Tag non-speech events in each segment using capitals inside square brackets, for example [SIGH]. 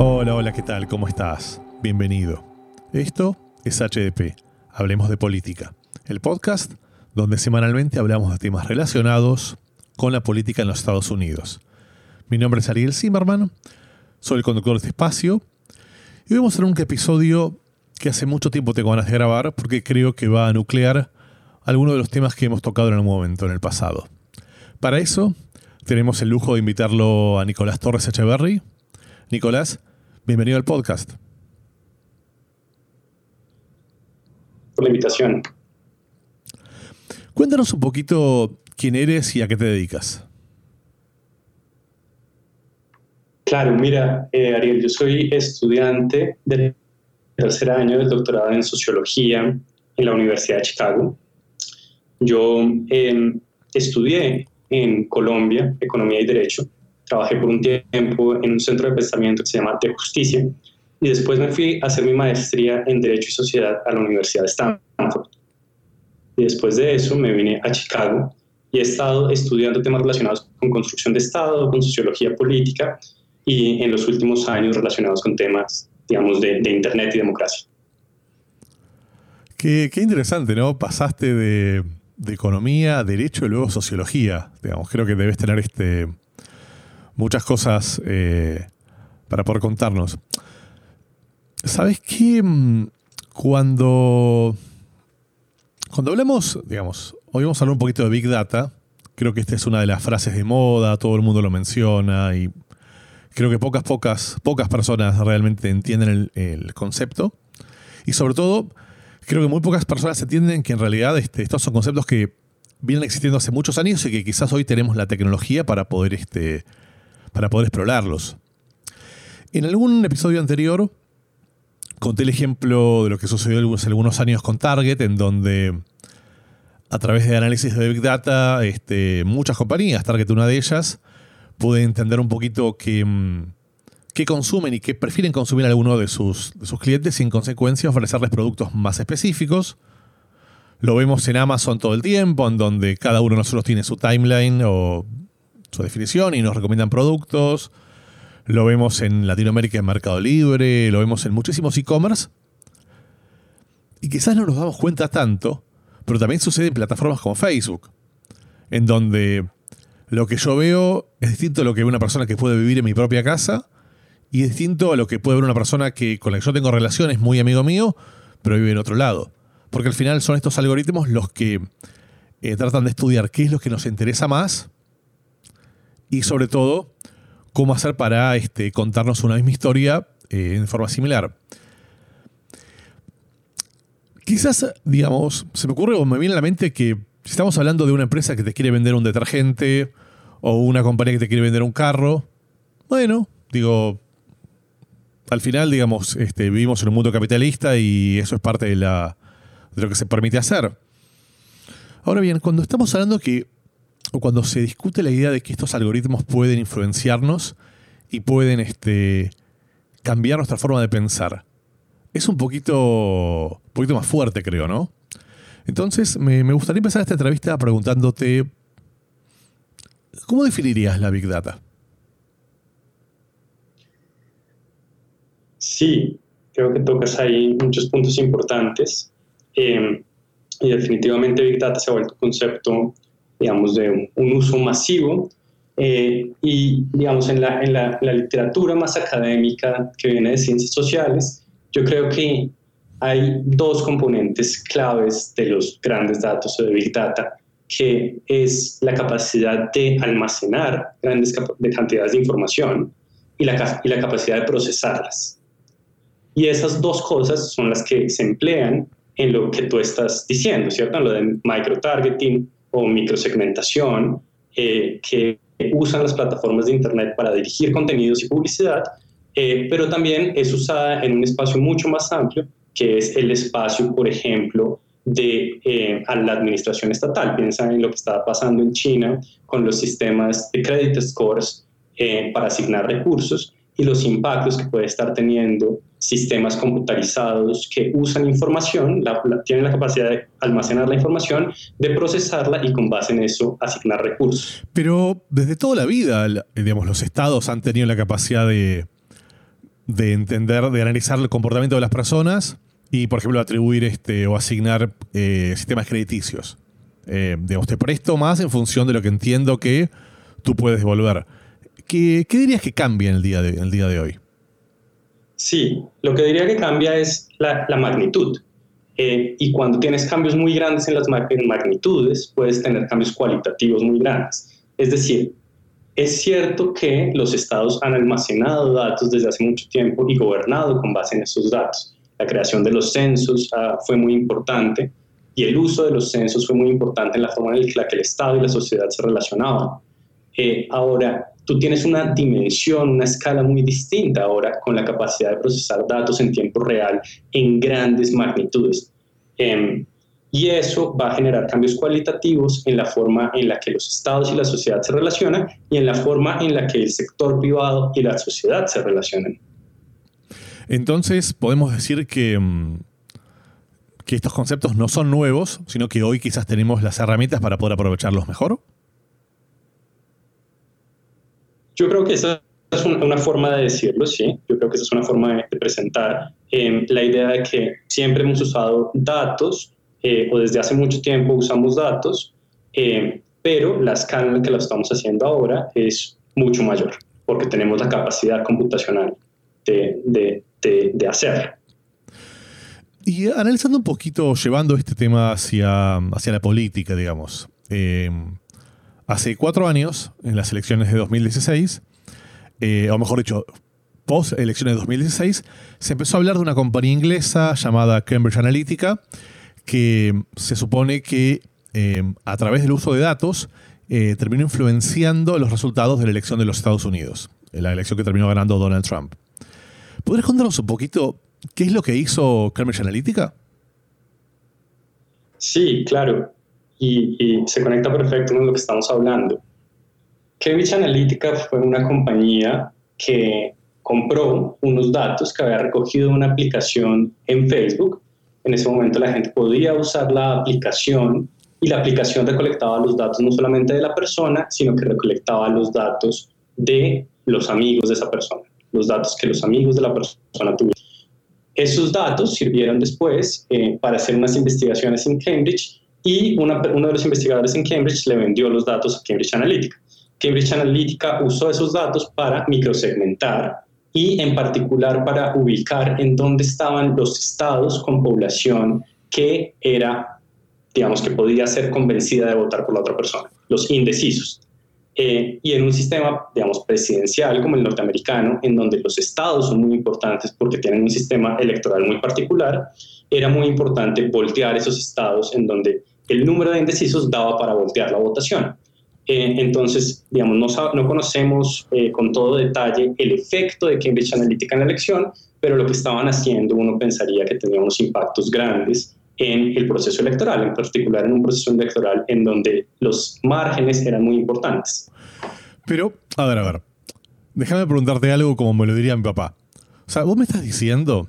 Hola, hola, ¿qué tal? ¿Cómo estás? Bienvenido. Esto es HDP, Hablemos de Política, el podcast donde semanalmente hablamos de temas relacionados con la política en los Estados Unidos. Mi nombre es Ariel Zimmerman, soy el conductor de este espacio y hoy vamos a hacer un episodio que hace mucho tiempo tengo ganas de grabar porque creo que va a nuclear algunos de los temas que hemos tocado en algún momento en el pasado. Para eso, tenemos el lujo de invitarlo a Nicolás Torres Echeverry. Nicolás, bienvenido al podcast. Por la invitación. Cuéntanos un poquito quién eres y a qué te dedicas. Claro, mira, eh, Ariel, yo soy estudiante del tercer año del doctorado en sociología en la Universidad de Chicago. Yo em, estudié en Colombia, Economía y Derecho. Trabajé por un tiempo en un centro de pensamiento que se llama De Justicia y después me fui a hacer mi maestría en Derecho y Sociedad a la Universidad de Stanford. Y después de eso me vine a Chicago y he estado estudiando temas relacionados con construcción de Estado, con sociología política y en los últimos años relacionados con temas, digamos, de, Internet y democracia. Qué, qué interesante, ¿no? Pasaste de, de economía, derecho y luego sociología. Digamos, creo que debes tener este, muchas cosas eh, para poder contarnos. ¿Sabes qué? Mm, cuando, cuando hablamos, digamos, hoy vamos a hablar un poquito de Big Data. Creo que esta es una de las frases de moda, todo el mundo lo menciona y creo que pocas, pocas, pocas personas realmente entienden el, concepto. Y sobre todo, creo que muy pocas personas entienden que en realidad este, estos son conceptos que vienen existiendo hace muchos años y que quizás hoy tenemos la tecnología para poder, este, para poder explorarlos. En algún episodio anterior conté el ejemplo de lo que sucedió hace algunos años con Target, en donde a través de análisis de Big Data, este, muchas compañías, Target una de ellas, pude entender un poquito que mm, qué consumen y qué prefieren consumir alguno de sus, de sus clientes en consecuencia ofrecerles productos más específicos. Lo vemos en Amazon todo el tiempo, en donde cada uno de nosotros tiene su timeline o su definición y nos recomiendan productos. Lo vemos en Latinoamérica en Mercado Libre, lo vemos en muchísimos e-commerce. Y quizás no nos damos cuenta tanto, pero también sucede en plataformas como Facebook, en donde lo que yo veo es distinto a lo que ve una persona que puede vivir en mi propia casa y es distinto a lo que puede ver una persona que, con la que yo tengo relaciones, muy amigo mío, pero vive en otro lado. Porque al final son estos algoritmos los que eh, tratan de estudiar qué es lo que nos interesa más y sobre todo cómo hacer para este, contarnos una misma historia eh, en forma similar. Quizás, digamos, se me ocurre o me viene a la mente que si estamos hablando de una empresa que te quiere vender un detergente o una compañía que te quiere vender un carro, bueno, digo, al final, digamos, este, vivimos en un mundo capitalista y eso es parte de, la, de lo que se permite hacer. Ahora bien, cuando estamos hablando que, o cuando se discute la idea de que estos algoritmos pueden influenciarnos y pueden este, cambiar nuestra forma de pensar, es un poquito, un poquito más fuerte, creo, ¿no? Entonces, me, me gustaría empezar esta entrevista preguntándote, ¿cómo definirías la Big Data? Sí, creo que tocas ahí muchos puntos importantes. Em, y definitivamente Big Data se ha vuelto un concepto, digamos, de un, uso masivo. Eh, y, digamos, en la, en, la, la, literatura más académica que viene de ciencias sociales, yo creo que hay dos componentes claves de los grandes datos de Big Data, que es la capacidad de almacenar grandes cantidades de información y la, y la capacidad de procesarlas. Y esas dos cosas son las que se emplean en lo que tú estás diciendo, ¿cierto? En lo de microtargeting o microsegmentación, eh, que usan las plataformas de Internet para dirigir contenidos y publicidad, eh, pero también es usada en un espacio mucho más amplio, que es el espacio, por ejemplo, de eh, a la administración estatal. Piensa en lo que está pasando en China con los sistemas de credit scores para asignar recursos y los impactos que puede estar teniendo sistemas computarizados que usan información, tienen la capacidad de almacenar la información, de procesarla y con base en eso asignar recursos. Pero desde toda la vida, digamos, los estados han tenido la capacidad de, de entender, de analizar el comportamiento de las personas y, por ejemplo, atribuir este o asignar eh, sistemas crediticios. Eh, digamos, te presto más en función de lo que entiendo que tú puedes devolver. ¿Qué, dirías que cambia en el día de, el día de hoy? Sí, lo que diría que cambia es la, magnitud. Eh, y cuando tienes cambios muy grandes en las magnitudes, puedes tener cambios cualitativos muy grandes. Es decir, es cierto que los estados han almacenado datos desde hace mucho tiempo y gobernado con base en esos datos. La creación de los censos ah, fue muy importante y el uso de los censos fue muy importante en la forma en la que el Estado y la sociedad se relacionaban. Eh, ahora, tú tienes una dimensión, una escala muy distinta ahora con la capacidad de procesar datos en tiempo real en grandes magnitudes. Em, y eso va a generar cambios cualitativos en la forma en la que los estados y la sociedad se relacionan y en la forma en la que el sector privado y la sociedad se relacionan. Entonces, podemos decir que, mm, que estos conceptos no son nuevos, sino que hoy quizás tenemos las herramientas para poder aprovecharlos mejor. Yo creo que esa es una forma de decirlo, sí. Yo creo que esa es una forma de, presentar em, la idea de que siempre hemos usado datos eh, o desde hace mucho tiempo usamos datos, eh, pero la escala en la que lo estamos haciendo ahora es mucho mayor, porque tenemos la capacidad computacional de, de, de, hacerlo. Y analizando un poquito, llevando este tema hacia, hacia la política, digamos. Eh, hace cuatro años, en las elecciones de 2016, o mejor dicho, post elecciones de 2016, se empezó a hablar de una compañía inglesa llamada Cambridge Analytica, que se supone que eh, a través del uso de datos eh, terminó influenciando los resultados de la elección de los Estados Unidos, la elección que terminó ganando Donald Trump. ¿Podrías contarnos un poquito qué es lo que hizo Cambridge Analytica? Sí, claro, y, se conecta perfecto con lo que estamos hablando. Cambridge Analytica fue una compañía que compró unos datos que había recogido una aplicación en Facebook en ese momento la gente podía usar la aplicación y la aplicación recolectaba los datos no solamente de la persona, sino que recolectaba los datos de los amigos de esa persona, los datos que los amigos de la persona tuvieron. Esos datos sirvieron después eh, para hacer unas investigaciones en Cambridge y uno de los investigadores en Cambridge le vendió los datos a Cambridge Analytica. Cambridge Analytica usó esos datos para microsegmentar y en particular para ubicar en dónde estaban los estados con población que era, digamos, que podía ser convencida de votar por la otra persona, los indecisos. Eh, y en un sistema, digamos, presidencial como el norteamericano, en donde los estados son muy importantes porque tienen un sistema electoral muy particular, era muy importante voltear esos estados en donde el número de indecisos daba para voltear la votación. Eh, entonces, digamos, no, no conocemos eh, con todo detalle el efecto de Cambridge Analytica en la elección, pero lo que estaban haciendo uno pensaría que tenía unos impactos grandes en el proceso electoral, en particular en un proceso electoral en donde los márgenes eran muy importantes. Pero, a ver, a ver, déjame preguntarte algo como me lo diría mi papá. O sea, vos me estás diciendo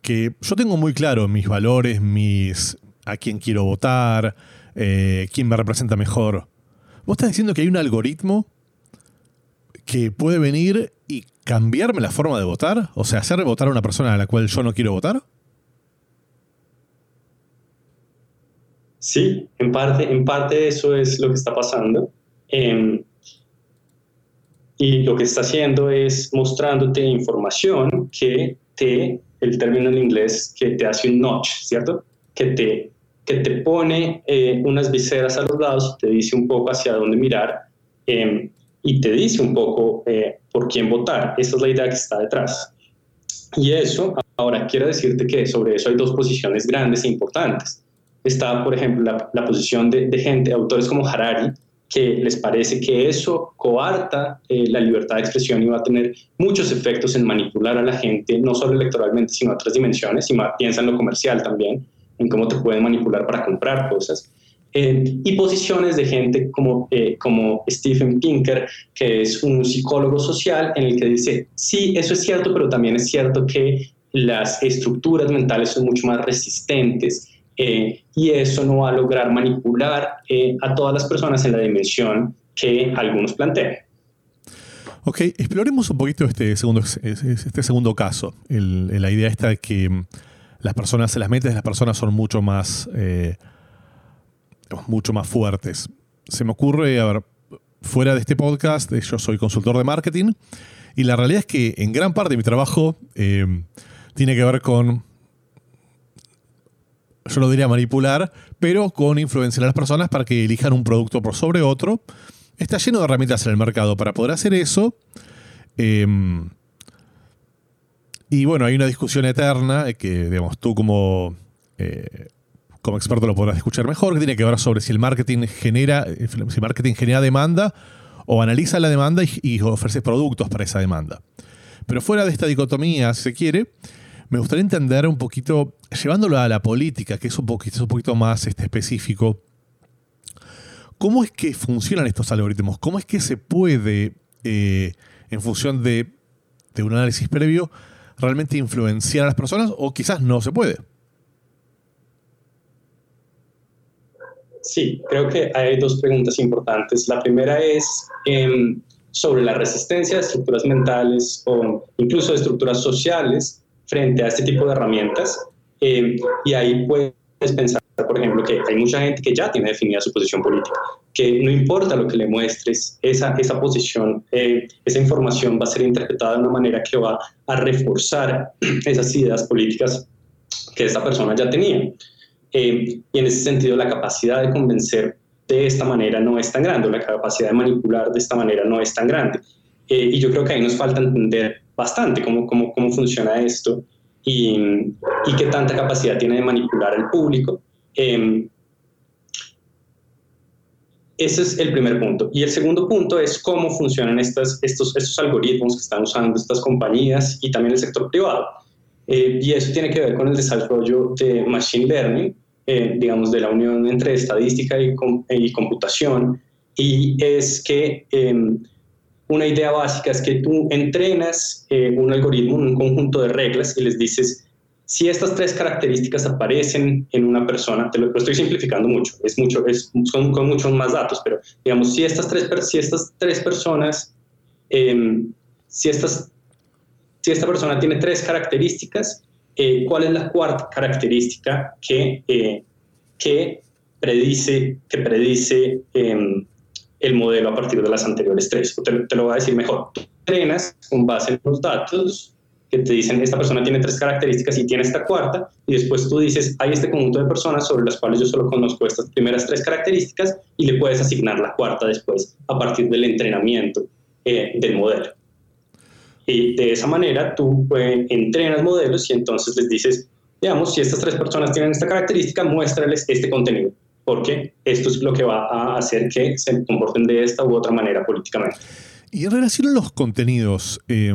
que yo tengo muy claro mis valores, mis a quién quiero votar, eh, quién me representa mejor. ¿Vos estás diciendo que hay un algoritmo que puede venir y cambiarme la forma de votar? O sea, hacer votar a una persona a la cual yo no quiero votar? Sí, en parte, en parte eso es lo que está pasando. Em, y lo que está haciendo es mostrándote información que te, el término en inglés, que te hace un notch, ¿cierto? Que te que te pone eh, unas viseras a los lados, te dice un poco hacia dónde mirar em, y te dice un poco eh, por quién votar. Esa es la idea que está detrás. Y eso, ahora quiero decirte que sobre eso hay dos posiciones grandes e importantes. Está, por ejemplo, la, posición de, de, gente, autores como Harari, que les parece que eso coarta eh, la libertad de expresión y va a tener muchos efectos en manipular a la gente, no solo electoralmente, sino a otras dimensiones, y más, piensa en lo comercial también en cómo te pueden manipular para comprar cosas. Eh, y posiciones de gente como, eh, como Stephen Pinker, que es un psicólogo social, en el que dice, sí, eso es cierto, pero también es cierto que las estructuras mentales son mucho más resistentes eh, y eso no va a lograr manipular a todas las personas en la dimensión que algunos plantean. Ok, exploremos un poquito este segundo, este segundo caso. la idea esta de que las personas, las mentes de las personas son mucho más, eh, mucho más fuertes. Se me ocurre, a ver, fuera de este podcast, eh, yo soy consultor de marketing y la realidad es que en gran parte de mi trabajo eh, tiene que ver con, yo lo diría manipular, pero con influenciar a las personas para que elijan un producto por sobre otro está lleno de herramientas en el mercado para poder hacer eso. Em, y bueno, hay una discusión eterna que, digamos, tú como, eh, como experto lo podrás escuchar mejor, que tiene que ver sobre si el marketing genera, si marketing genera demanda o analiza la demanda y, ofrece productos para esa demanda. Pero fuera de esta dicotomía, si se quiere, me gustaría entender un poquito, llevándolo a la política, que es un poquito, es un poquito más este, específico, ¿Cómo es que funcionan estos algoritmos? ¿Cómo es que se puede, eh, en función de, un análisis previo, realmente influenciar a las personas o quizás no se puede? Sí, creo que hay dos preguntas importantes. La primera es em, sobre la resistencia de estructuras mentales o incluso de estructuras sociales frente a este tipo de herramientas. Em, y ahí puedes pensar por ejemplo, que hay mucha gente que ya tiene definida su posición política, que no importa lo que le muestres, esa, esa posición, eh, esa información va a ser interpretada de una manera que va a reforzar [CLEARS THROAT] esas ideas políticas que esa persona ya tenía. Eh, y en ese sentido, la capacidad de convencer de esta manera no es tan grande, la capacidad de manipular de esta manera no es tan grande. Eh, y yo creo que ahí nos falta entender bastante cómo, cómo, cómo funciona esto y, y qué tanta capacidad tiene de manipular al público Em, ese es el primer punto. Y el segundo punto es cómo funcionan estas, estos, estos algoritmos que están usando estas compañías y también el sector privado. Eh, y eso tiene que ver con el desarrollo de Machine Learning, eh, digamos, de la unión entre estadística y, y computación. Y es que em, una idea básica es que tú entrenas eh, un algoritmo, un conjunto de reglas y les dices, si estas tres características aparecen en una persona, te lo, estoy simplificando mucho, es mucho, es, son con muchos más datos, pero digamos, si estas tres, si estas tres personas, em, si, estas, si esta persona tiene tres características, eh, ¿cuál es la cuarta característica que, eh, que predice, que predice em, el modelo a partir de las anteriores tres? Te, te, lo voy a decir mejor. Tú entrenas con base en los datos que te dicen esta persona tiene tres características y tiene esta cuarta, y después tú dices, hay este conjunto de personas sobre las cuales yo solo conozco estas primeras tres características y le puedes asignar la cuarta después a partir del entrenamiento eh, del modelo. Y de esa manera tú eh, entrenas modelos y entonces les dices, digamos, si estas tres personas tienen esta característica, muéstrales este contenido, porque esto es lo que va a hacer que se comporten de esta u otra manera políticamente. Y en relación a los contenidos, eh,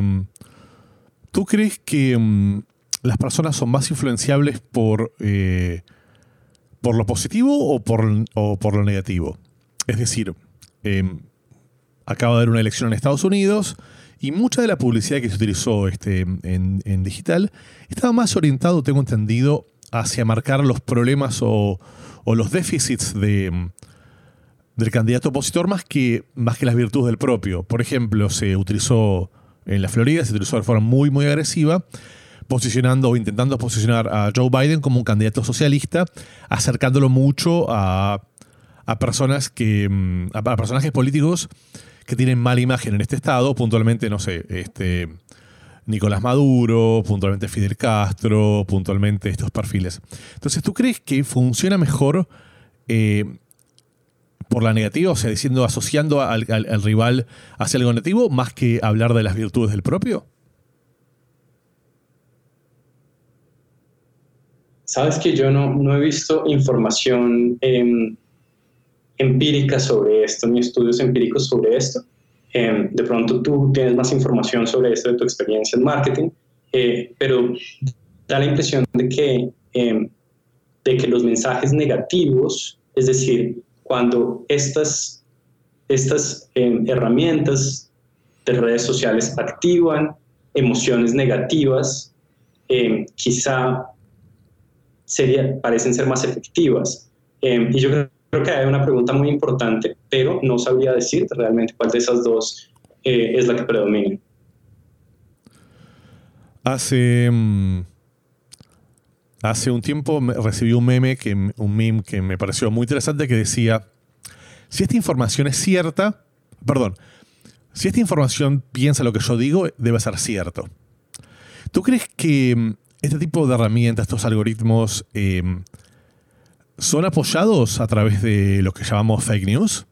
¿Tú crees que mm, las personas son más influenciables por, eh, por lo positivo o por, por, lo negativo? Es decir, em, acaba de haber una elección en Estados Unidos y mucha de la publicidad que se utilizó este, en, digital estaba más orientado, tengo entendido, hacia marcar los problemas o, los déficits de, del candidato opositor más que, más que las virtudes del propio. Por ejemplo, se utilizó en la Florida, se utilizó de forma muy, muy agresiva, posicionando o intentando posicionar a Joe Biden como un candidato socialista, acercándolo mucho a, personas que. Mm, a, personajes políticos que tienen mala imagen en este estado, puntualmente, no sé, este. Nicolás Maduro, puntualmente Fidel Castro, puntualmente estos perfiles. Entonces, ¿tú crees que funciona mejor eh, por la negativa, o sea, diciendo, asociando al, rival hacia algo negativo, más que hablar de las virtudes del propio? Sabes que yo no, no he visto información em, empírica sobre esto, ni estudios empíricos sobre esto. Em, de pronto tú tienes más información sobre esto de tu experiencia en marketing, eh, pero da la impresión de que, em, de que los mensajes negativos, es decir, cuando estas, estas em, herramientas de redes sociales activan emociones negativas, em, quizá sería, parecen ser más efectivas. Em, y yo creo, que hay una pregunta muy importante, pero no sabría decirte realmente cuál de esas dos eh, es la que predomina. Hace, mm, hace un tiempo recibí un meme, que, un meme que me pareció muy interesante que decía, si esta información es cierta, perdón, si esta información piensa lo que yo digo, debe ser cierto. ¿Tú crees que mm, este tipo de herramientas, estos algoritmos, em, son apoyados a través de lo que llamamos fake news?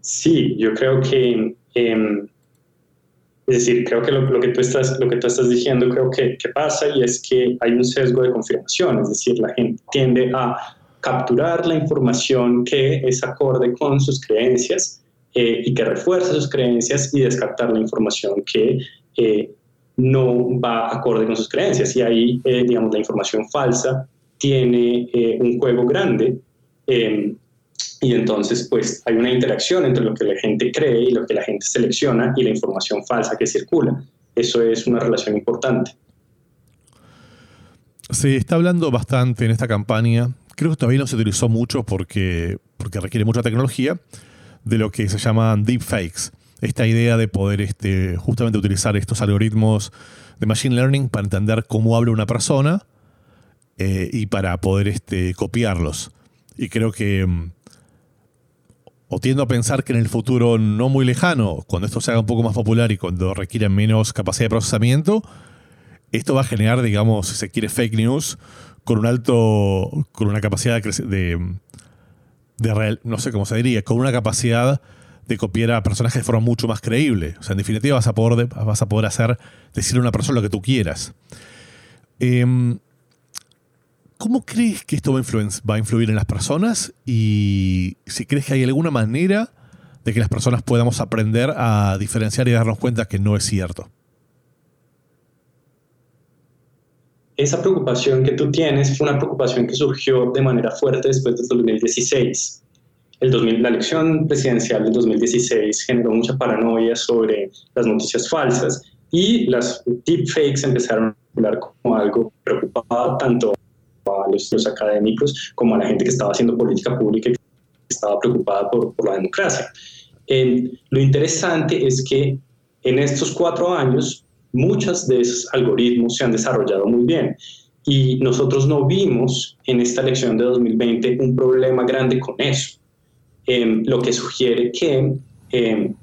Sí, yo creo que, em, es decir, creo que lo, que tú estás, lo que tú estás diciendo creo que, que, pasa y es que hay un sesgo de confirmación, es decir, la gente tiende a capturar la información que es acorde con sus creencias eh, y que refuerza sus creencias y descartar la información que eh, no va acorde con sus creencias. Y ahí, eh, digamos, la información falsa tiene un juego grande em, y entonces pues hay una interacción entre lo que la gente cree y lo que la gente selecciona y la información falsa que circula. Eso es una relación importante. Se está hablando bastante en esta campaña, creo que todavía no se utilizó mucho porque, porque requiere mucha tecnología, de lo que se llaman deepfakes. Esta idea de poder este, justamente utilizar estos algoritmos de machine learning para entender cómo habla una persona eh, y para poder este, copiarlos. Y creo que, mm, o tiendo a pensar que en el futuro no muy lejano, cuando esto se haga un poco más popular y cuando requiera menos capacidad de procesamiento, esto va a generar, digamos, si se quiere, fake news con un alto, con una capacidad de, de, de real, no sé cómo se diría, con una capacidad de copiar a personajes de forma mucho más creíble. O sea, en definitiva vas a poder, vas a poder hacer, decirle a una persona lo que tú quieras. Em, ¿Cómo crees que esto va a, va a influir en las personas? Y si crees que hay alguna manera de que las personas podamos aprender a diferenciar y darnos cuenta que no es cierto. esa preocupación que tú tienes fue una preocupación que surgió de manera fuerte después del 2016. El 2000, la elección presidencial del 2016 generó mucha paranoia sobre las noticias falsas y las deepfakes empezaron a hablar como algo preocupado tanto a los, académicos como a la gente que estaba haciendo política pública y que estaba preocupada por, la democracia. Lo interesante es que en estos cuatro años muchos de esos algoritmos se han desarrollado muy bien. Y nosotros no vimos en esta elección de 2020 un problema grande con eso, em, lo que sugiere que em,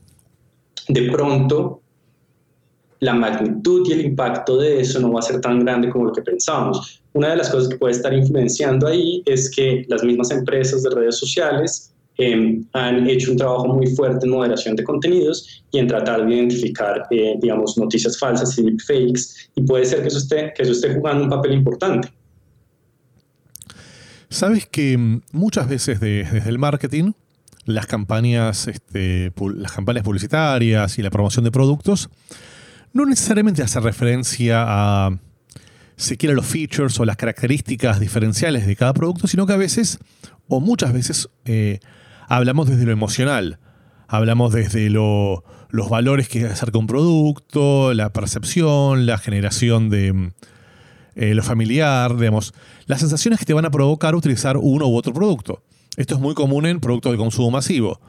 de pronto la magnitud y el impacto de eso no va a ser tan grande como lo que pensábamos. Una de las cosas que puede estar influenciando ahí es que las mismas empresas de redes sociales Em, han hecho un trabajo muy fuerte en moderación de contenidos y en tratar de identificar, eh, digamos, noticias falsas y fakes, y puede ser que eso, esté, que eso esté jugando un papel importante. Sabes que mm, muchas veces desde el marketing, las campañas, este, las campañas publicitarias y la promoción de productos, no necesariamente hace referencia a siquiera los features o las características diferenciales de cada producto, sino que a veces, o muchas veces, eh, hablamos desde lo emocional, hablamos desde los valores que acerca un producto, la percepción, la generación de eh, lo familiar, digamos, las sensaciones que te van a provocar utilizar uno u otro producto. Esto es muy común en productos de consumo masivo.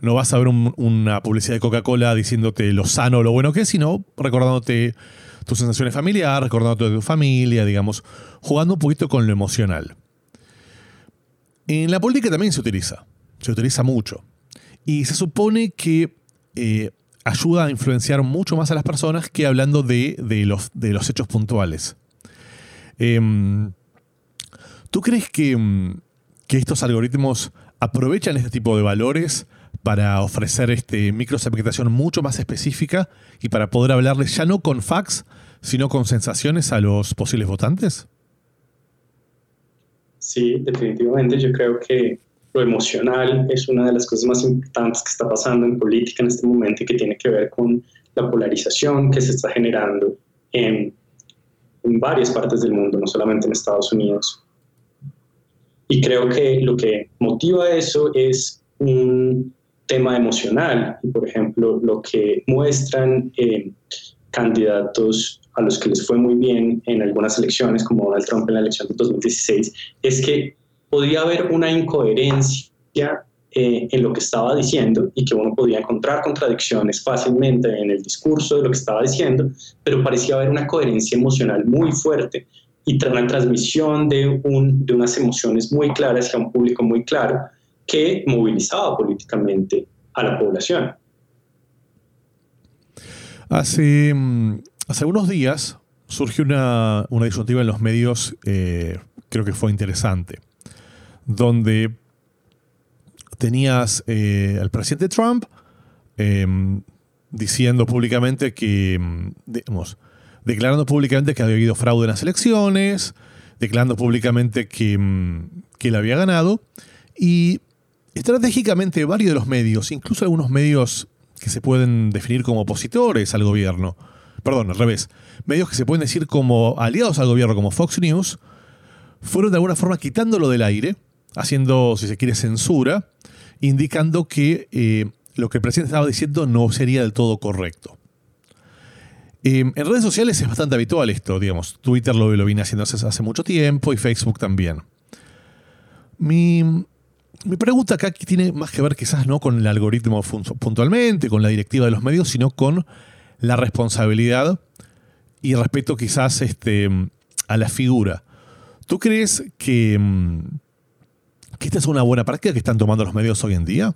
No vas a ver una publicidad de Coca-Cola diciéndote lo sano o lo bueno que es, sino recordándote tus sensaciones familiares, recordándote de tu familia, digamos, jugando un poquito con lo emocional. En la política también se utiliza se utiliza mucho. Y se supone que eh, ayuda a influenciar mucho más a las personas que hablando de, los, de los, hechos puntuales. Em, ¿Tú crees que, em, que, estos algoritmos aprovechan este tipo de valores para ofrecer este microsegmentación mucho más específica y para poder hablarles ya no con facts, sino con sensaciones a los posibles votantes? Sí, definitivamente. Yo creo que lo emocional es una de las cosas más importantes que está pasando en política en este momento y que tiene que ver con la polarización que se está generando en, en varias partes del mundo, no solamente en Estados Unidos. Y creo que lo que motiva eso es un tema emocional. Por ejemplo, lo que muestran eh, candidatos a los que les fue muy bien en algunas elecciones, como Donald Trump en la elección de 2016, es que podía haber una incoherencia eh, en lo que estaba diciendo y que uno podía encontrar contradicciones fácilmente en el discurso de lo que estaba diciendo, pero parecía haber una coherencia emocional muy fuerte y una transmisión de, un, de unas emociones muy claras hacia un público muy claro que movilizaba políticamente a la población. Hace, hace unos días surgió una, una disyuntiva en los medios, eh, creo que fue interesante, donde tenías eh, al presidente Trump em, diciendo públicamente que, mm, digamos, declarando públicamente que había habido fraude en las elecciones, declarando públicamente que, mm, que él había ganado, y estratégicamente varios de los medios, incluso algunos medios que se pueden definir como opositores al gobierno, perdón, al revés, medios que se pueden decir como aliados al gobierno, como Fox News, fueron de alguna forma quitándolo del aire, haciendo, si se quiere, censura, indicando que eh, lo que el presidente estaba diciendo no sería del todo correcto. Eh, en redes sociales es bastante habitual esto, digamos. Twitter lo, lo viene haciendo hace, hace, mucho tiempo y Facebook también. Mi, mi pregunta acá tiene más que ver quizás no con el algoritmo puntualmente, con la directiva de los medios, sino con la responsabilidad y respeto quizás este, a la figura. ¿Tú crees que, que esta es una buena práctica que están tomando los medios hoy en día?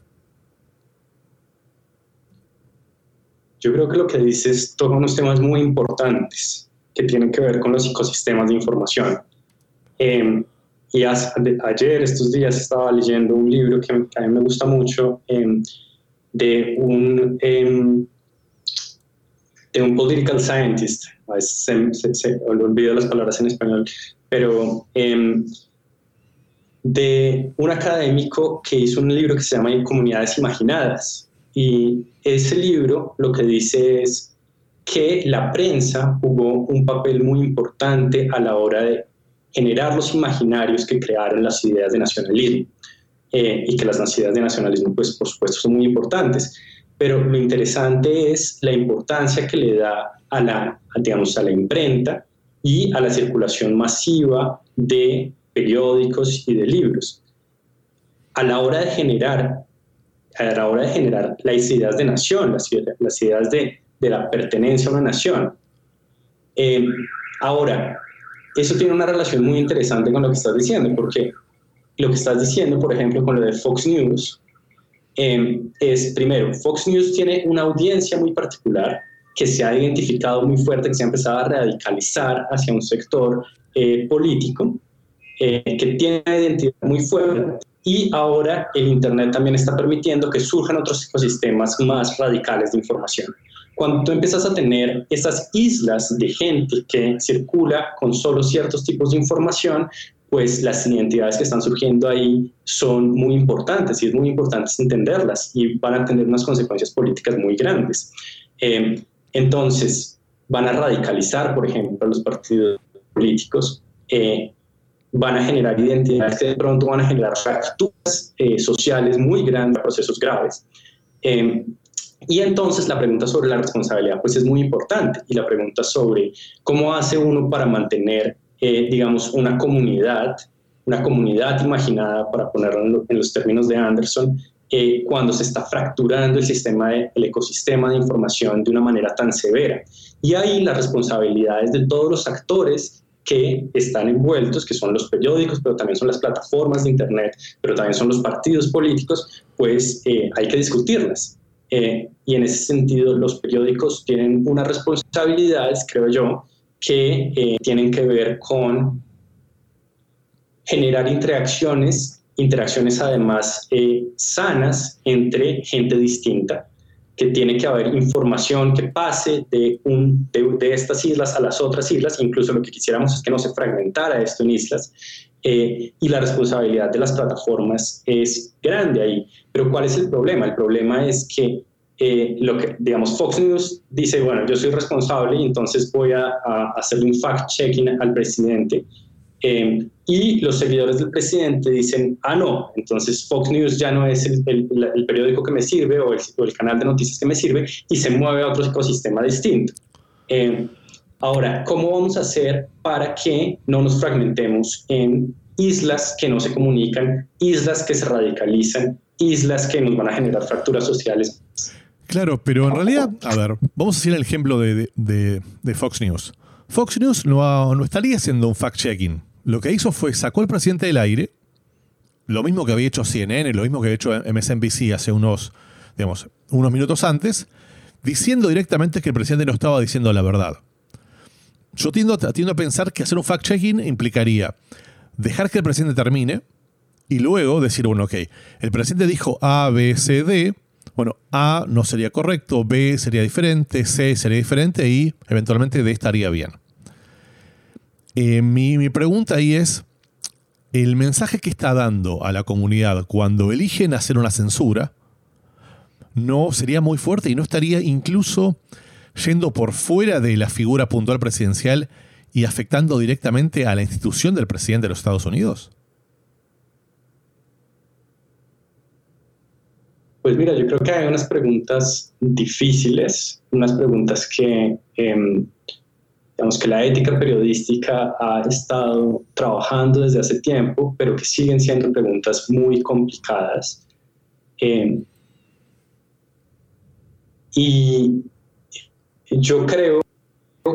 Yo creo que lo que dices toca unos temas muy importantes que tienen que ver con los ecosistemas de información. Eh, y ayer, estos días, estaba leyendo un libro que, a mí me gusta mucho em, de un em, de un political scientist, se, se, se, olvido las palabras en español, pero em, de un académico que hizo un libro que se llama Comunidades Imaginadas. Y ese libro lo que dice es que la prensa jugó un papel muy importante a la hora de generar los imaginarios que crearon las ideas de nacionalismo. Eh, y que las ideas de nacionalismo, pues por supuesto, son muy importantes. Pero lo interesante es la importancia que le da a la, digamos, a la imprenta y a la circulación masiva de periódicos y de libros. A la hora de generar, a la hora de generar las ideas de nación, las, las ideas de, de, la pertenencia a una nación. Eh, ahora, eso tiene una relación muy interesante con lo que estás diciendo, porque lo que estás diciendo, por ejemplo, con lo de Fox News, em, es, primero, Fox News tiene una audiencia muy particular que se ha identificado muy fuerte, que se ha empezado a radicalizar hacia un sector eh, político, eh, que tiene una identidad muy fuerte. Y ahora el Internet también está permitiendo que surjan otros ecosistemas más radicales de información. Cuando tú empiezas a tener esas islas de gente que circula con solo ciertos tipos de información, pues las identidades que están surgiendo ahí son muy importantes y es muy importante entenderlas y van a tener unas consecuencias políticas muy grandes. Eh, entonces, van a radicalizar, por ejemplo, los partidos políticos, eh, van a generar identidades que de pronto van a generar fracturas eh, sociales muy grandes, procesos graves. Y entonces la pregunta sobre la responsabilidad pues es muy importante y la pregunta sobre cómo hace uno para mantener, eh, digamos, una comunidad, una comunidad imaginada, para ponerlo en los términos de Anderson, eh, cuando se está fracturando el sistema, el ecosistema de información de una manera tan severa. Y ahí las responsabilidades de todos los actores que están envueltos, que son los periódicos, pero también son las plataformas de Internet, pero también son los partidos políticos, pues eh, hay que discutirlas. Eh, y en ese sentido los periódicos tienen unas responsabilidades, creo yo, que eh, tienen que ver con generar interacciones, interacciones además eh, sanas entre gente distinta, que tiene que haber información que pase de, un, de, estas islas a las otras islas, incluso lo que quisiéramos es que no se fragmentara esto en islas, y la responsabilidad de las plataformas es grande ahí. Pero ¿cuál es el problema? El problema es que eh, lo que, digamos, Fox News dice, bueno, yo soy responsable y entonces voy a, a un fact-checking al presidente. Eh, y los seguidores del presidente dicen, ah, no, entonces Fox News ya no es el, el, periódico que me sirve o el, o el, canal de noticias que me sirve y se mueve a otro ecosistema distinto. Eh, ahora, ¿cómo vamos a hacer para que no nos fragmentemos en islas que no se comunican, islas que se radicalizan, islas que nos van a generar fracturas sociales. Claro, pero en realidad, a ver, vamos a hacer el ejemplo de, Fox News. Fox News no, no estaría haciendo un fact-checking. Lo que hizo fue sacó al presidente del aire, lo mismo que había hecho CNN, lo mismo que había hecho MSNBC hace unos, digamos, unos minutos antes, diciendo directamente que el presidente no estaba diciendo la verdad. Yo tiendo, tiendo a pensar que hacer un fact-checking implicaría dejar que el presidente termine y luego decir, bueno, ok, el presidente dijo A, B, C, D. Bueno, A no sería correcto, B sería diferente, C sería diferente y eventualmente D estaría bien. Eh, mi, mi pregunta ahí es, el mensaje que está dando a la comunidad cuando eligen hacer una censura no sería muy fuerte y no estaría incluso yendo por fuera de la figura puntual presidencial y afectando directamente a la institución del presidente de los Estados Unidos? Pues mira, yo creo que hay unas preguntas difíciles, unas preguntas que, em, digamos que la ética periodística ha estado trabajando desde hace tiempo, pero que siguen siendo preguntas muy complicadas. Em, y yo creo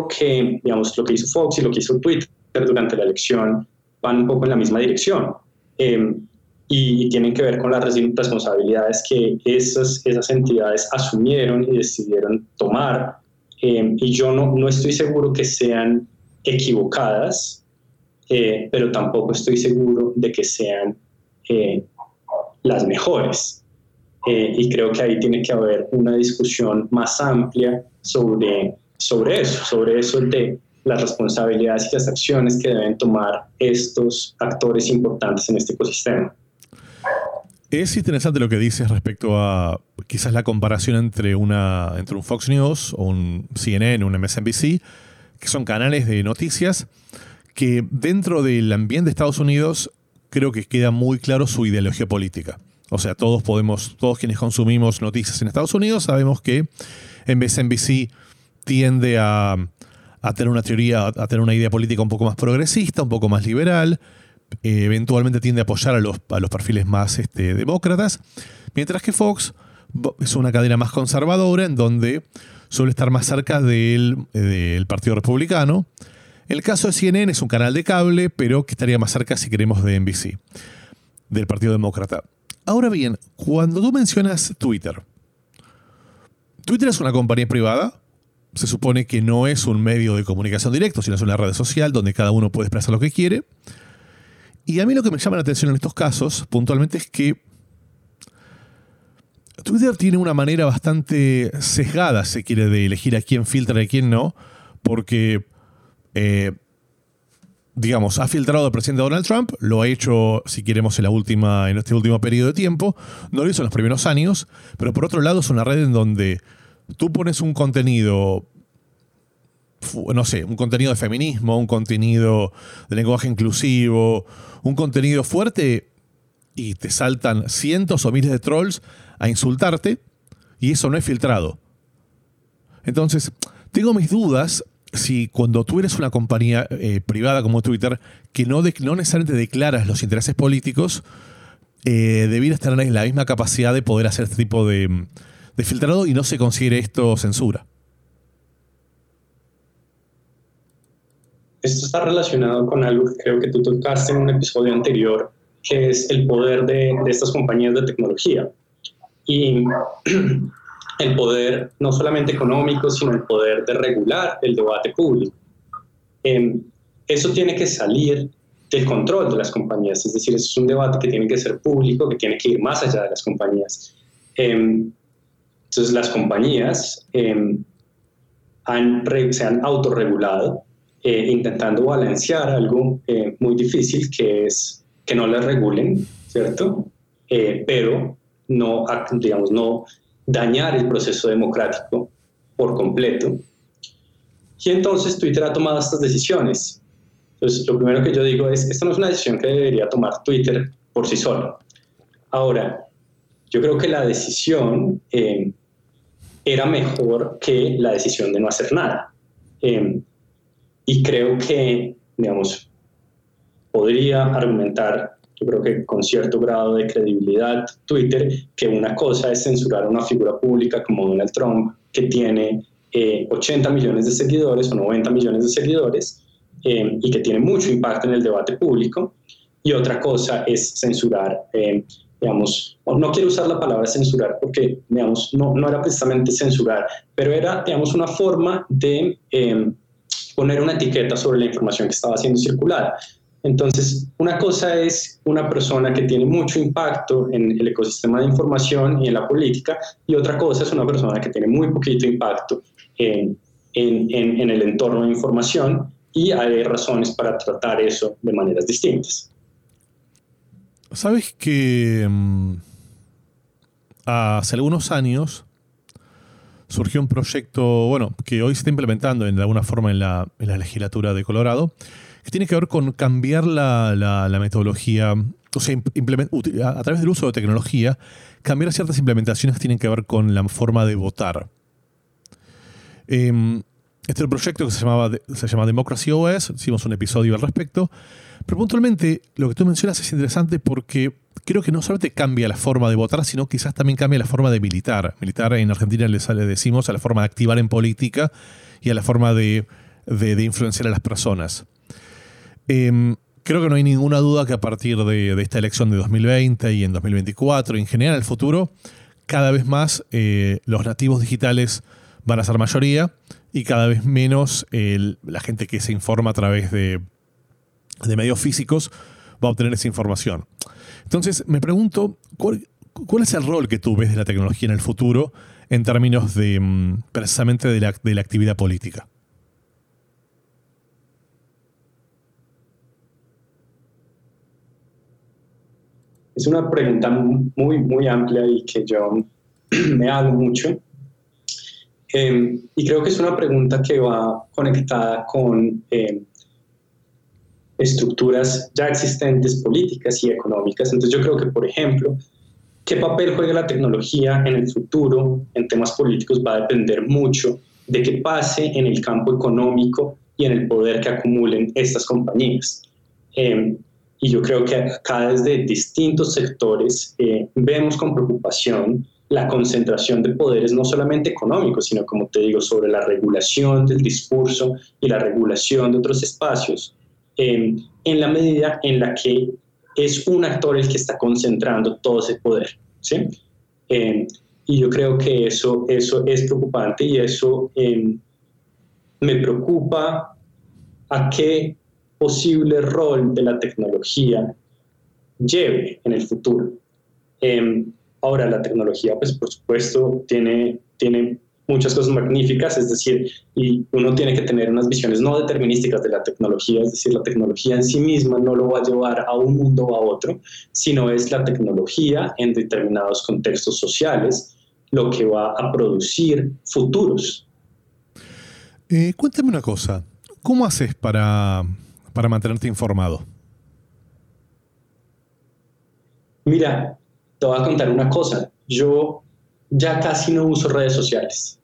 que, digamos, lo que hizo Fox y lo que hizo Twitter durante la elección van un poco en la misma dirección. Em, y, tienen que ver con las responsabilidades que esas, esas entidades asumieron y decidieron tomar. Em, y yo no, no estoy seguro que sean equivocadas, eh, pero tampoco estoy seguro de que sean eh, las mejores. Eh, y creo que ahí tiene que haber una discusión más amplia sobre sobre eso, sobre eso de las responsabilidades y las acciones que deben tomar estos actores importantes en este ecosistema. Es interesante lo que dices respecto a quizás la comparación entre, una, entre un Fox News o un CNN, un MSNBC, que son canales de noticias que dentro del ambiente de Estados Unidos creo que queda muy claro su ideología política. O sea, todos podemos, todos quienes consumimos noticias en Estados Unidos sabemos que MSNBC tiende a, tener una teoría, a tener una idea política un poco más progresista, un poco más liberal, eh, eventualmente tiende a apoyar a los, a los perfiles más este, demócratas, mientras que Fox es una cadena más conservadora en donde suele estar más cerca del, del Partido Republicano. El caso de CNN es un canal de cable, pero que estaría más cerca, si queremos, de NBC, del Partido Demócrata. Ahora bien, cuando tú mencionas Twitter, Twitter es una compañía privada, se supone que no es un medio de comunicación directo, sino es una red social donde cada uno puede expresar lo que quiere. Y a mí lo que me llama la atención en estos casos, puntualmente, es que Twitter tiene una manera bastante sesgada, se quiere, de elegir a quién filtra y a quién no, porque, eh, digamos, ha filtrado al presidente Donald Trump, lo ha hecho, si queremos, en, la última, en este último periodo de tiempo, no lo hizo en los primeros años, pero por otro lado es una red en donde tú pones un contenido, no sé, un contenido de feminismo, un contenido de lenguaje inclusivo, un contenido fuerte y te saltan cientos o miles de trolls a insultarte y eso no es filtrado. Entonces, tengo mis dudas si cuando tú eres una compañía eh, privada como Twitter, que no, no necesariamente declaras los intereses políticos, eh, debieras tener la misma capacidad de poder hacer este tipo de, de filtrado y no se considere esto censura. Esto está relacionado con algo que creo que tú tocaste en un episodio anterior, que es el poder de, estas compañías de tecnología. Y [CLEARS THROAT] el poder no solamente económico, sino el poder de regular el debate público. Em, eso tiene que salir del control de las compañías, es decir, es un debate que tiene que ser público, que tiene que ir más allá de las compañías. Em, entonces las compañías em, han, se han autorregulado eh, intentando balancear algo eh, muy difícil que es que no las regulen, ¿cierto? Eh, pero no, digamos, no dañar el proceso democrático por completo. Y entonces Twitter ha tomado estas decisiones. Entonces, lo primero que yo digo es, esta no es una decisión que debería tomar Twitter por sí solo. Ahora, yo creo que la decisión eh, era mejor que la decisión de no hacer nada. Em, y creo que, digamos, podría argumentar, yo creo que con cierto grado de credibilidad, Twitter, que una cosa es censurar a una figura pública como Donald Trump, que tiene 80 millones de seguidores o 90 millones de seguidores y que tiene mucho impacto en el debate público, y otra cosa es censurar digamos, no quiero usar la palabra censurar porque, digamos, no, no era precisamente censurar, pero era, digamos, una forma de em, poner una etiqueta sobre la información que estaba siendo circulada. Entonces, una cosa es una persona que tiene mucho impacto en el ecosistema de información y en la política, y otra cosa es una persona que tiene muy poquito impacto en, en, en el entorno de información, y hay razones para tratar eso de maneras distintas. Sabes que mm, hace algunos años surgió un proyecto, bueno, que hoy se está implementando en, alguna forma en la, legislatura de Colorado, que tiene que ver con cambiar la, metodología, o sea, a, través del uso de tecnología, cambiar ciertas implementaciones que tienen que ver con la forma de votar. Em, este es el proyecto que se, llamaba, se llama Democracy OS, hicimos un episodio al respecto, pero puntualmente lo que tú mencionas es interesante porque creo que no solamente cambia la forma de votar, sino quizás también cambia la forma de militar. Militar en Argentina le, decimos a la forma de activar en política y a la forma de, influenciar a las personas. Em, creo que no hay ninguna duda que a partir de, esta elección de 2020 y en 2024 y en general en el futuro, cada vez más eh, los nativos digitales van a ser mayoría y cada vez menos la gente que se informa a través de, medios físicos va a obtener esa información. Entonces, me pregunto, ¿cuál, es el rol que tú ves de la tecnología en el futuro en términos de mm, precisamente de la, actividad política? Es una pregunta muy, muy amplia y que yo [CLEARS THROAT] me hago mucho. Em, y creo que es una pregunta que va conectada con em, estructuras ya existentes políticas y económicas. Entonces yo creo que, por ejemplo, qué papel juega la tecnología en el futuro en temas políticos va a depender mucho de qué pase en el campo económico y en el poder que acumulen estas compañías. Em, y yo creo que acá desde distintos sectores eh, vemos con preocupación la concentración de poderes no solamente económicos, sino como te digo, sobre la regulación del discurso y la regulación de otros espacios, em, en la medida en la que es un actor el que está concentrando todo ese poder. ¿sí? Em, y yo creo que eso, eso es preocupante y eso em, me preocupa a qué posible rol de la tecnología lleve en el futuro. Ahora, la tecnología, pues por supuesto, tiene, tiene muchas cosas magníficas, es decir, y uno tiene que tener unas visiones no determinísticas de la tecnología, es decir, la tecnología en sí misma no lo va a llevar a un mundo o a otro, sino es la tecnología en determinados contextos sociales lo que va a producir futuros. Eh, cuéntame una cosa, ¿cómo haces para, para mantenerte informado? Mira, te voy a contar una cosa. Yo ya casi no uso redes sociales.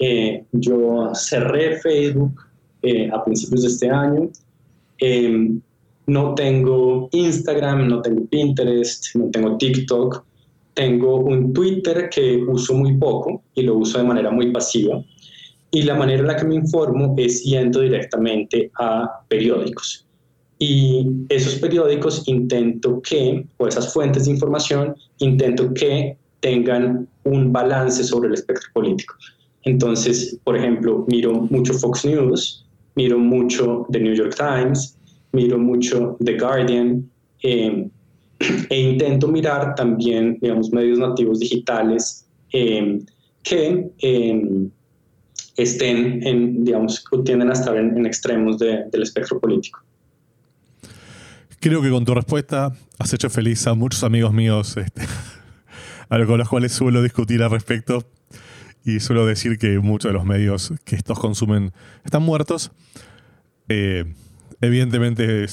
Eh, yo cerré Facebook eh, a principios de este año. Em, no tengo Instagram, no tengo Pinterest, no tengo TikTok. Tengo un Twitter que uso muy poco y lo uso de manera muy pasiva. Y la manera en la que me informo es yendo directamente a periódicos. Y esos periódicos intento que, o esas fuentes de información, intento que tengan un balance sobre el espectro político. Entonces, por ejemplo, miro mucho Fox News, miro mucho The New York Times, miro mucho The Guardian, em, [CLEARS THROAT] e intento mirar también, digamos, medios nativos digitales em, que em, estén, en, digamos, tienden a estar en, extremos del espectro político. Creo que con tu respuesta has hecho feliz a muchos amigos míos este, con los cuales suelo discutir al respecto y suelo decir que muchos de los medios que estos consumen están muertos. Eh, evidentemente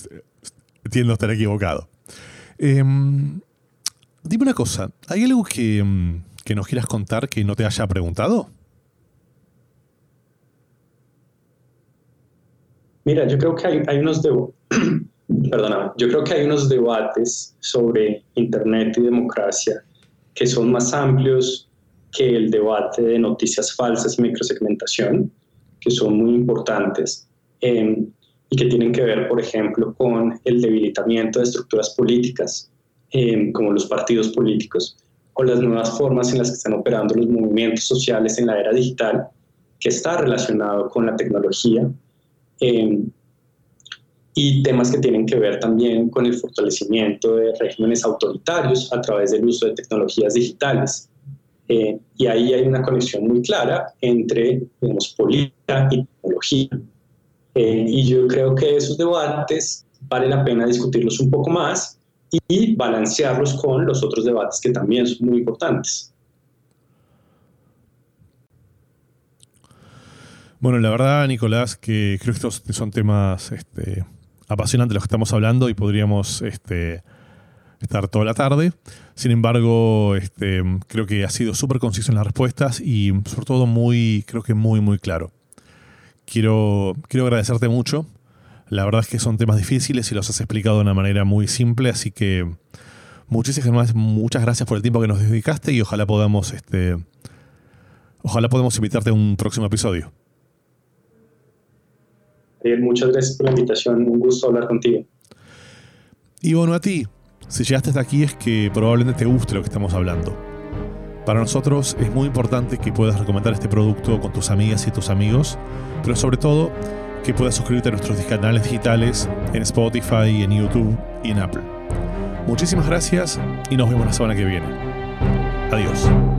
tiendo a estar equivocado. Em, dime una cosa, ¿hay algo que, em, que, nos quieras contar que no te haya preguntado? Mira, yo creo que hay, unos [CLEARS THROAT] yo creo que hay unos debates sobre Internet y democracia que son más amplios que el debate de noticias falsas y microsegmentación, que son muy importantes em, y que tienen que ver, por ejemplo, con el debilitamiento de estructuras políticas, em, como los partidos políticos, o las nuevas formas en las que están operando los movimientos sociales en la era digital, que está relacionado con la tecnología. Em, y temas que tienen que ver también con el fortalecimiento de regímenes autoritarios a través del uso de tecnologías digitales. Eh, y ahí hay una conexión muy clara entre digamos, política y tecnología. Eh, y yo creo que esos debates vale la pena discutirlos un poco más y balancearlos con los otros debates que también son muy importantes. Bueno, la verdad, Nicolás, que creo que estos son temas este, apasionante lo que estamos hablando y podríamos este, estar toda la tarde. Sin embargo, este, creo que ha sido súper conciso en las respuestas y sobre todo muy, creo que muy, muy claro. Quiero, quiero agradecerte mucho. La verdad es que son temas difíciles y los has explicado de una manera muy simple, así que muchísimas muchas gracias por el tiempo que nos dedicaste y ojalá podamos, este, ojalá podamos invitarte a un próximo episodio muchas gracias por la invitación, un gusto hablar contigo. Y bueno, a ti, si llegaste hasta aquí es que probablemente te guste lo que estamos hablando. Para nosotros es muy importante que puedas recomendar este producto con tus amigas y tus amigos, pero sobre todo que puedas suscribirte a nuestros canales digitales en Spotify, en YouTube y en Apple. Muchísimas gracias y nos vemos la semana que viene. Adiós.